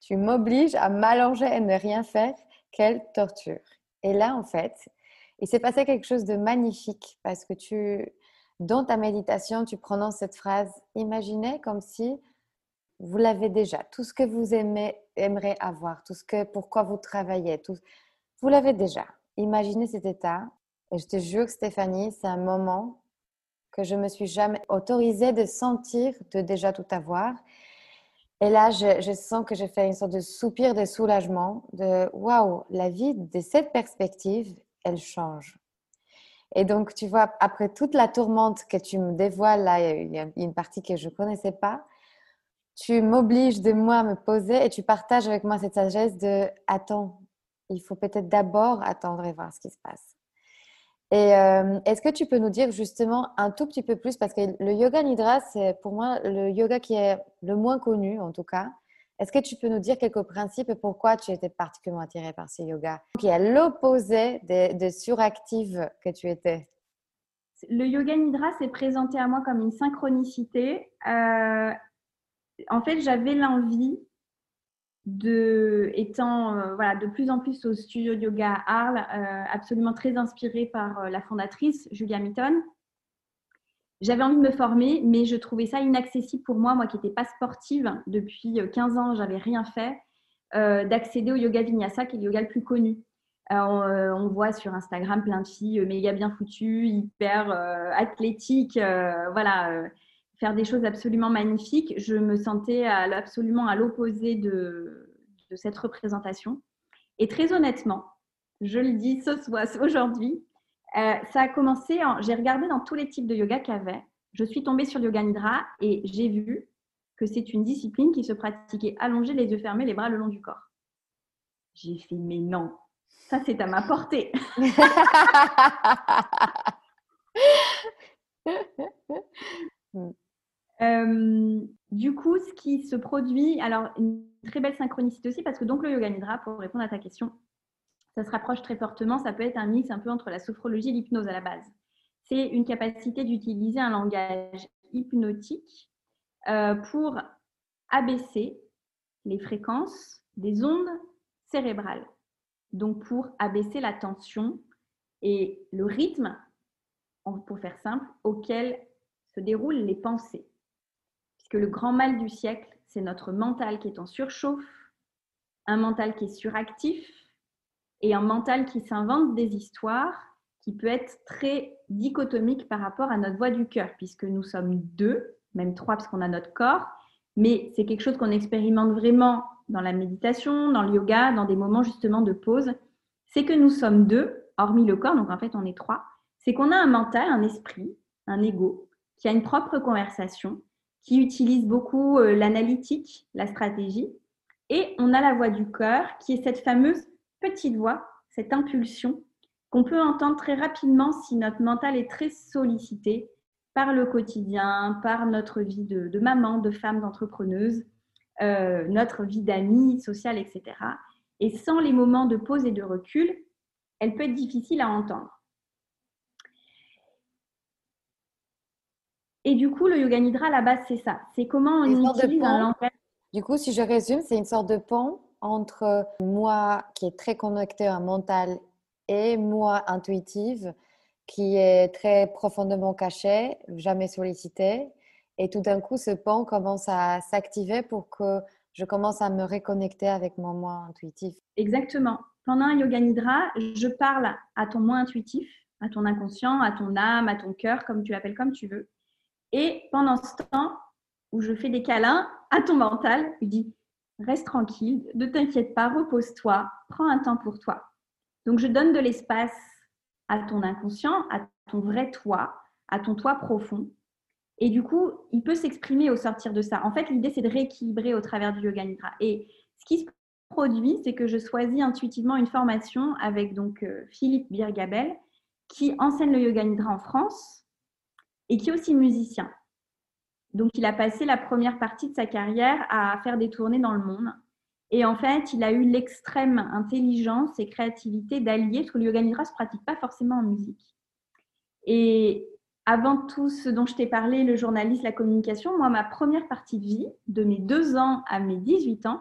Tu m'obliges à m'allonger et ne rien faire? Quelle torture. Et là, en fait, il s'est passé quelque chose de magnifique parce que tu, dans ta méditation, tu prononces cette phrase Imaginez comme si vous l'avez déjà, tout ce que vous aimez, aimeriez avoir, tout ce que, pourquoi vous travaillez, tout, vous l'avez déjà. Imaginez cet état. Et je te jure, Stéphanie, c'est un moment que je me suis jamais autorisée de sentir, de déjà tout avoir. Et là, je, je sens que j'ai fait une sorte de soupir de soulagement, de waouh, la vie de cette perspective elle change. Et donc, tu vois, après toute la tourmente que tu me dévoiles, là, il y a une partie que je ne connaissais pas, tu m'obliges de moi à me poser et tu partages avec moi cette sagesse de attends, il faut peut-être d'abord attendre et voir ce qui se passe. Et euh, est-ce que tu peux nous dire justement un tout petit peu plus, parce que le yoga nidra, c'est pour moi le yoga qui est le moins connu en tout cas, est-ce que tu peux nous dire quelques principes et pourquoi tu étais particulièrement attirée par ce yoga qui est à l'opposé de, suractive que tu étais? Le yoga nidra s'est présenté à moi comme une synchronicité. Euh, en fait, j'avais l'envie de, étant euh, voilà, de plus en plus au studio de yoga à Arles, euh, absolument très inspirée par la fondatrice Julia Mitton, j'avais envie de me former, mais je trouvais ça inaccessible pour moi, moi qui n'étais pas sportive depuis 15 ans, j'avais rien fait, d'accéder au yoga vinyasa, qui est le yoga le plus connu. on, voit sur Instagram plein de filles méga bien foutues, hyper athlétiques, voilà, faire des choses absolument magnifiques. Je me sentais absolument à l'opposé de, cette représentation. Et très honnêtement, je le dis ce soir, aujourd'hui, euh, ça a commencé, j'ai regardé dans tous les types de yoga qu'il y avait. Je suis tombée sur le yoga nidra et j'ai vu que c'est une discipline qui se pratiquait allongée, les yeux fermés, les bras le long du corps. J'ai fait, mais non, ça c'est à ma portée. Euh, du coup, ce qui se produit, alors une très belle synchronicité aussi, parce que donc le yoga nidra, pour répondre à ta question, ça se rapproche très fortement. Ça peut être un mix un peu entre la sophrologie et l'hypnose à la base. C'est une capacité d'utiliser un langage hypnotique euh, pour abaisser les fréquences des ondes cérébrales. Donc pour abaisser la tension et le rythme, pour faire simple, auquel se déroulent les pensées. Puisque le grand mal du siècle, c'est notre mental qui est en surchauffe, un mental qui est suractif, et un mental qui s'invente des histoires qui peut être très dichotomique par rapport à notre voix du cœur, puisque nous sommes deux, même trois parce qu'on a notre corps, mais c'est quelque chose qu'on expérimente vraiment dans la méditation, dans le yoga, dans des moments justement de pause, c'est que nous sommes deux, hormis le corps, donc en fait on est trois, c'est qu'on a un mental, un esprit, un ego, qui a une propre conversation, qui utilise beaucoup euh, l'analytique, la stratégie, et on a la voix du cœur, qui est cette fameuse petite voix, cette impulsion qu'on peut entendre très rapidement si notre mental est très sollicité par le quotidien, par notre vie de, maman, de femme, d'entrepreneuse, euh, notre vie d'amie, sociale, etc. Et sans les moments de pause et de recul, elle peut être difficile à entendre. Et du coup, le yoga nidra, à la base, c'est ça. C'est comment on utilise un langage. Du coup, si je résume, c'est une sorte de pont entre moi qui est très connecté à un mental et moi intuitive qui est très profondément caché, jamais sollicité. Et tout d'un coup, ce pont commence à s'activer pour que je commence à me reconnecter avec mon moi intuitif. Exactement. Pendant un yoga nidra, je parle à ton moi intuitif, à ton inconscient, à ton âme, à ton cœur, comme tu l'appelles comme tu veux. Et pendant ce temps où je fais des câlins à ton mental, je dis reste tranquille, ne t'inquiète pas, repose-toi, prends un temps pour toi. Donc je donne de l'espace à ton inconscient, à ton vrai toi, à ton toi profond. Et du coup, il peut s'exprimer au sortir de ça. En fait, l'idée, c'est de rééquilibrer au travers du yoga nidra. Et ce qui se produit, c'est que je choisis intuitivement une formation avec donc euh, Philippe Birgabel, qui enseigne le yoga nidra en France et qui est aussi musicien. Donc, il a passé la première partie de sa carrière à faire des tournées dans le monde. Et en fait, il a eu l'extrême intelligence et créativité d'allier, parce que le yoga nidra se pratique pas forcément en musique. Et avant tout ce dont je t'ai parlé, le journalisme, la communication, moi, ma première partie de vie, de mes deux ans à mes 18 ans,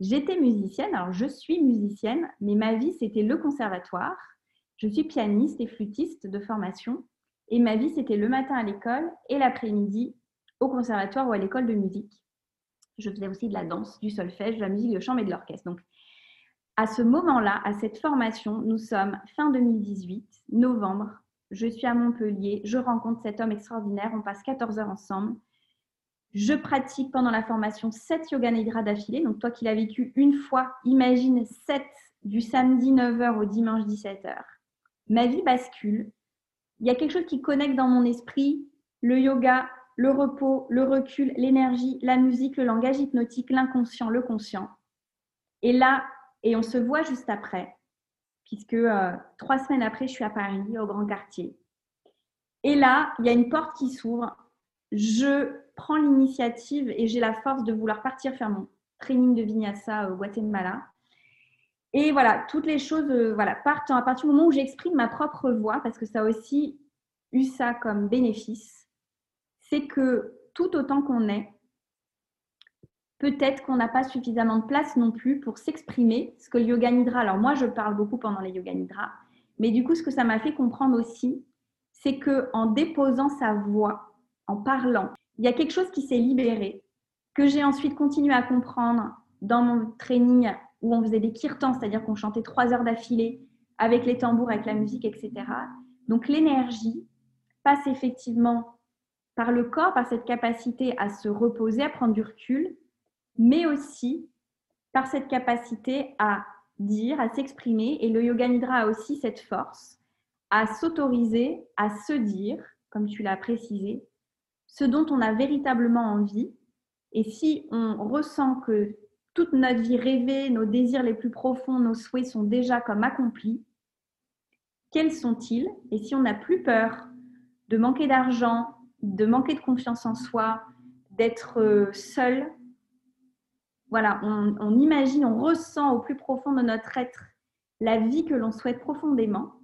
j'étais musicienne. Alors, je suis musicienne, mais ma vie, c'était le conservatoire. Je suis pianiste et flûtiste de formation. Et ma vie, c'était le matin à l'école et l'après-midi au conservatoire ou à l'école de musique. Je faisais aussi de la danse, du solfège, de la musique de chambre et de l'orchestre. Donc, à ce moment-là, à cette formation, nous sommes fin 2018, novembre. Je suis à Montpellier, je rencontre cet homme extraordinaire, on passe 14 heures ensemble. Je pratique pendant la formation 7 yoga nidra d'affilée. Donc, toi qui l'as vécu une fois, imagine 7 du samedi 9h au dimanche 17h. Ma vie bascule. Il y a quelque chose qui connecte dans mon esprit le yoga, le repos, le recul, l'énergie, la musique, le langage hypnotique, l'inconscient, le conscient. Et là, et on se voit juste après, puisque euh, trois semaines après, je suis à Paris, au Grand Quartier. Et là, il y a une porte qui s'ouvre. Je prends l'initiative et j'ai la force de vouloir partir faire mon training de vinyasa au Guatemala. Et voilà, toutes les choses euh, voilà, partent à partir du moment où j'exprime ma propre voix, parce que ça a aussi eu ça comme bénéfice c'est que tout autant qu'on est, peut-être qu'on n'a pas suffisamment de place non plus pour s'exprimer. Ce que le yoga nidra, alors moi je parle beaucoup pendant les yoga nidra, mais du coup ce que ça m'a fait comprendre aussi, c'est que en déposant sa voix, en parlant, il y a quelque chose qui s'est libéré, que j'ai ensuite continué à comprendre dans mon training où on faisait des kirtans, c'est-à-dire qu'on chantait trois heures d'affilée avec les tambours, avec la musique, etc. Donc l'énergie passe effectivement par le corps, par cette capacité à se reposer, à prendre du recul, mais aussi par cette capacité à dire, à s'exprimer. Et le yoga nidra a aussi cette force à s'autoriser, à se dire, comme tu l'as précisé, ce dont on a véritablement envie. Et si on ressent que toute notre vie rêvée, nos désirs les plus profonds, nos souhaits sont déjà comme accomplis, quels sont-ils? Et si on n'a plus peur de manquer d'argent, de manquer de confiance en soi, d'être euh, seul, voilà, on, imagine, on ressent au plus profond de notre être la vie que l'on souhaite profondément,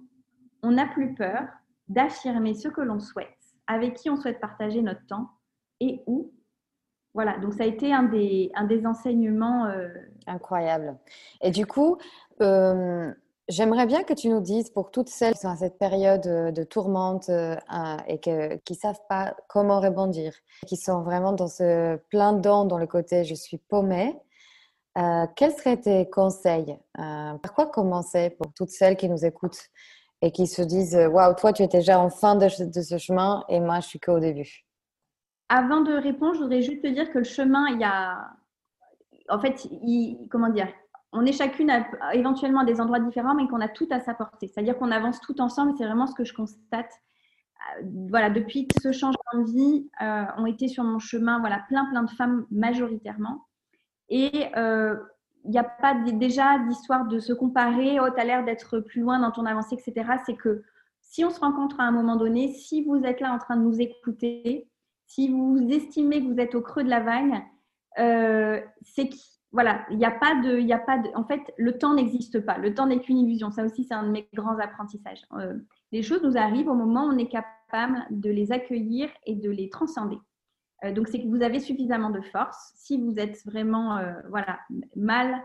on n'a plus peur d'affirmer ce que l'on souhaite, avec qui on souhaite partager notre temps et où. Voilà, donc ça a été un des, un des enseignements. Euh, Incroyable. Et du coup, euh, j'aimerais bien que tu nous dises, pour toutes celles qui sont à cette période de tourmente euh, et qui ne savent pas comment rebondir, qui sont vraiment dans ce plein dents dans le côté je suis paumée, quels seraient tes conseils Par quoi commencer pour toutes celles qui nous écoutent et qui se disent Waouh, toi, tu étais déjà en fin de, ce chemin et moi, je suis qu'au début Avant de répondre, je voudrais juste te dire que le chemin, il y a. En fait, comment dire On est chacune éventuellement à des endroits différents, mais qu'on a tout à sa portée. C'est-à-dire qu'on avance tout ensemble, c'est vraiment ce que je constate. Euh, voilà, depuis ce changement de vie euh, ont été sur mon chemin, voilà, plein, plein de femmes majoritairement. Et euh, il n'y a pas déjà d'histoire de se comparer, oh, tu l'air d'être plus loin dans ton avancée, etc. C'est que si on se rencontre à un moment donné, si vous êtes là en train de nous écouter, si vous estimez que vous êtes au creux de la vague, euh, c'est que voilà, il n'y a pas de, a pas de, en fait, le temps n'existe pas. Le temps n'est qu'une illusion. Ça aussi, c'est un de mes grands apprentissages. Euh, les choses nous arrivent au moment où on est capable de les accueillir et de les transcender. Euh, donc, c'est que vous avez suffisamment de force. Si vous êtes vraiment voilà, mal,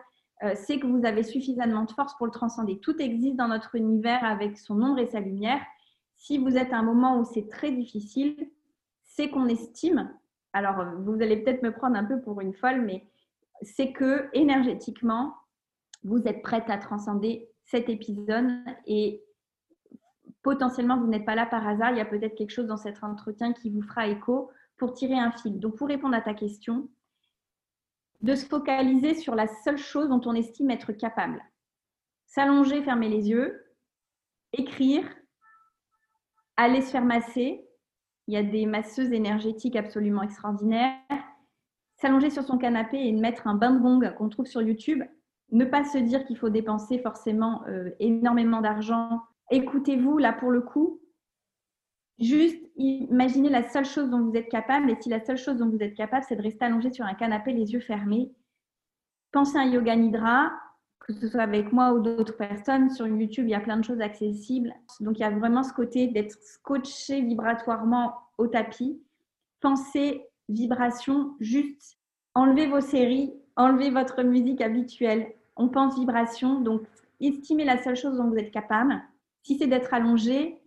c'est que vous avez suffisamment de force pour le transcender. Tout existe dans notre univers avec son ombre et sa lumière. Si vous êtes à un moment où c'est très difficile, c'est qu'on estime, alors vous allez peut-être me prendre un peu pour une folle, mais c'est que énergétiquement, vous êtes prête à transcender cet épisode et potentiellement vous n'êtes pas là par hasard. Il y a peut-être quelque chose dans cet entretien qui vous fera écho pour tirer un fil. Donc, pour répondre à ta question, de se focaliser sur la seule chose dont on estime être capable. S'allonger, fermer les yeux, écrire, aller se faire masser. Il y a des masseuses énergétiques absolument extraordinaires. S'allonger sur son canapé et mettre un bain de gong qu'on trouve sur YouTube. Ne pas se dire qu'il faut dépenser forcément euh, énormément d'argent. Écoutez-vous, là pour le coup, Juste imaginez la seule chose dont vous êtes capable, et si la seule chose dont vous êtes capable, c'est de rester allongé sur un canapé, les yeux fermés, pensez à un yoga nidra, que ce soit avec moi ou d'autres personnes. Sur YouTube, il y a plein de choses accessibles. Donc, il y a vraiment ce côté d'être scotché vibratoirement au tapis. Pensez vibration, juste enlevez vos séries, enlevez votre musique habituelle. On pense vibration, donc estimez la seule chose dont vous êtes capable. Si c'est d'être allongé,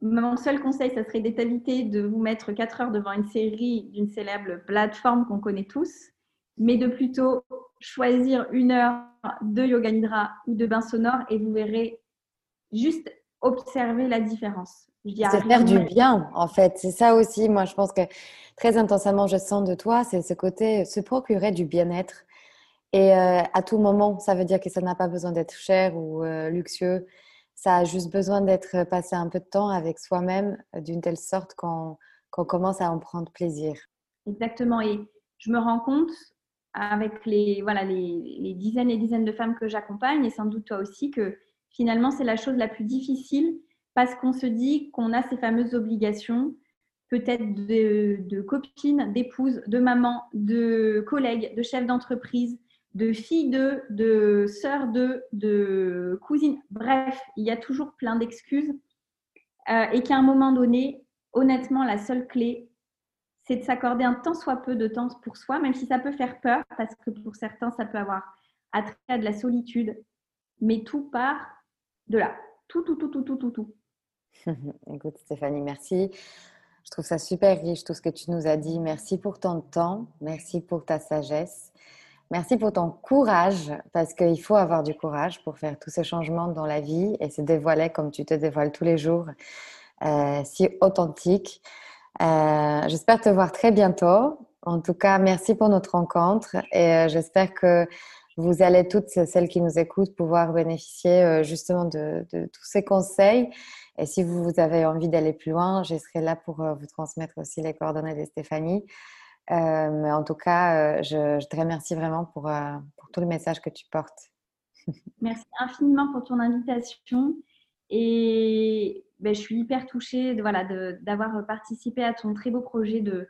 mon seul conseil, ça serait d'éviter de vous mettre 4 heures devant une série d'une célèbre plateforme qu'on connaît tous, mais de plutôt choisir une heure de yoga nidra ou de bain sonore et vous verrez juste observer la différence. C'est faire du bien, en fait. C'est ça aussi, moi, je pense que très intensément, je sens de toi, c'est ce côté, se procurer du bien-être. Et euh, à tout moment, ça veut dire que ça n'a pas besoin d'être cher ou euh, luxueux ça a juste besoin d'être passé un peu de temps avec soi-même d'une telle sorte qu'on commence à en prendre plaisir. Exactement. Et je me rends compte avec les, voilà, les, dizaines et dizaines de femmes que j'accompagne, et sans doute toi aussi, que finalement, c'est la chose la plus difficile parce qu'on se dit qu'on a ces fameuses obligations, peut-être de, de copines, d'épouses, de mamans, de collègues, de chefs d'entreprise, de filles de, de sœurs de, de cousines. Bref, il y a toujours plein d'excuses. Euh, et qu'à un moment donné, honnêtement, la seule clé, c'est de s'accorder un tant soit peu de temps pour soi, même si ça peut faire peur, parce que pour certains, ça peut avoir attrait à de la solitude. Mais tout part de là. Tout, tout, tout, tout, tout, tout, tout. Écoute Stéphanie, merci. Je trouve ça super riche tout ce que tu nous as dit. Merci pour ton temps, merci pour ta sagesse, merci pour ton courage, parce qu'il faut avoir du courage pour faire tous ces changements dans la vie et se dévoiler comme tu te dévoiles tous les jours, euh, si authentique. Euh, j'espère te voir très bientôt. En tout cas, merci pour notre rencontre et euh, j'espère que vous allez toutes celles qui nous écoutent pouvoir bénéficier justement de, tous ces conseils et si vous, avez envie d'aller plus loin, je serai là pour euh, vous transmettre aussi les coordonnées de Stéphanie. Euh, mais en tout cas, euh, je, te remercie vraiment pour, pour tout le message que tu portes. Merci infiniment pour ton invitation. Et ben, je suis hyper touchée voilà, d'avoir participé à ton très beau projet de,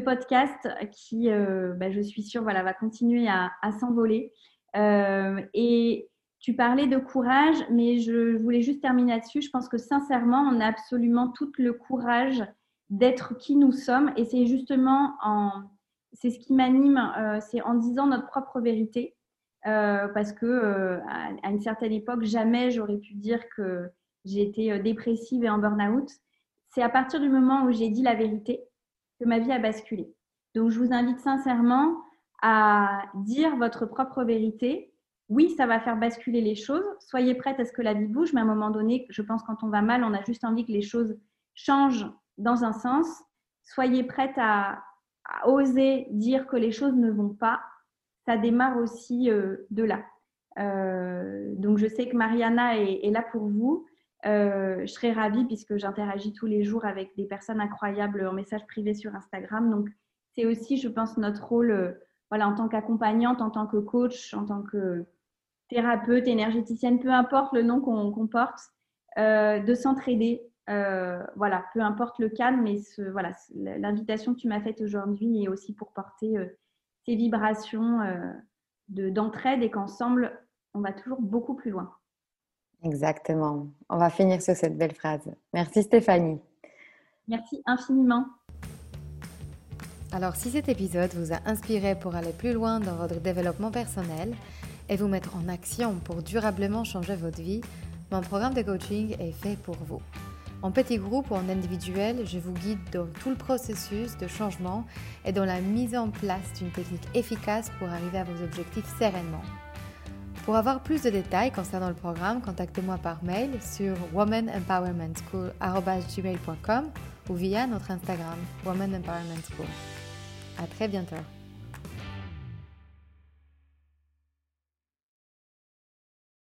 podcast qui, ben, je suis sûre, voilà, va continuer à, s'envoler. et tu parlais de courage, mais je voulais juste terminer là-dessus. Je pense que sincèrement, on a absolument tout le courage d'être qui nous sommes. Et c'est justement en, c'est ce qui m'anime, euh, c'est en disant notre propre vérité. Euh, parce que euh, à, une certaine époque, jamais j'aurais pu dire que j'étais dépressive et en burn-out. C'est à partir du moment où j'ai dit la vérité que ma vie a basculé. Donc, je vous invite sincèrement à dire votre propre vérité oui, ça va faire basculer les choses. Soyez prête à ce que la vie bouge, mais à un moment donné, je pense quand on va mal, on a juste envie que les choses changent dans un sens. Soyez prête à, oser dire que les choses ne vont pas. Ça démarre aussi euh, de là. Euh, donc, je sais que Mariana est, là pour vous. Euh, je serais ravie puisque j'interagis tous les jours avec des personnes incroyables en message privé sur Instagram. Donc, c'est aussi, je pense, notre rôle voilà, en tant qu'accompagnante, en tant que coach, en tant que thérapeute, énergéticienne, peu importe le nom qu'on porte, euh, de s'entraider. Euh, voilà, peu importe le cadre, mais ce, voilà, l'invitation que tu m'as faite aujourd'hui est aussi pour porter euh, ces vibrations d'entraide et qu'ensemble, on va toujours beaucoup plus loin. Exactement. On va finir sur cette belle phrase. Merci Stéphanie. Merci infiniment. Alors si cet épisode vous a inspiré pour aller plus loin dans votre développement personnel, et vous mettre en action pour durablement changer votre vie, mon programme de coaching est fait pour vous. En petit groupe ou en individuel, je vous guide dans tout le processus de changement et dans la mise en place d'une technique efficace pour arriver à vos objectifs sereinement. Pour avoir plus de détails concernant le programme, contactez-moi par mail sur womanempowermentschool.com ou via notre Instagram Woman Empowerment School. À très bientôt.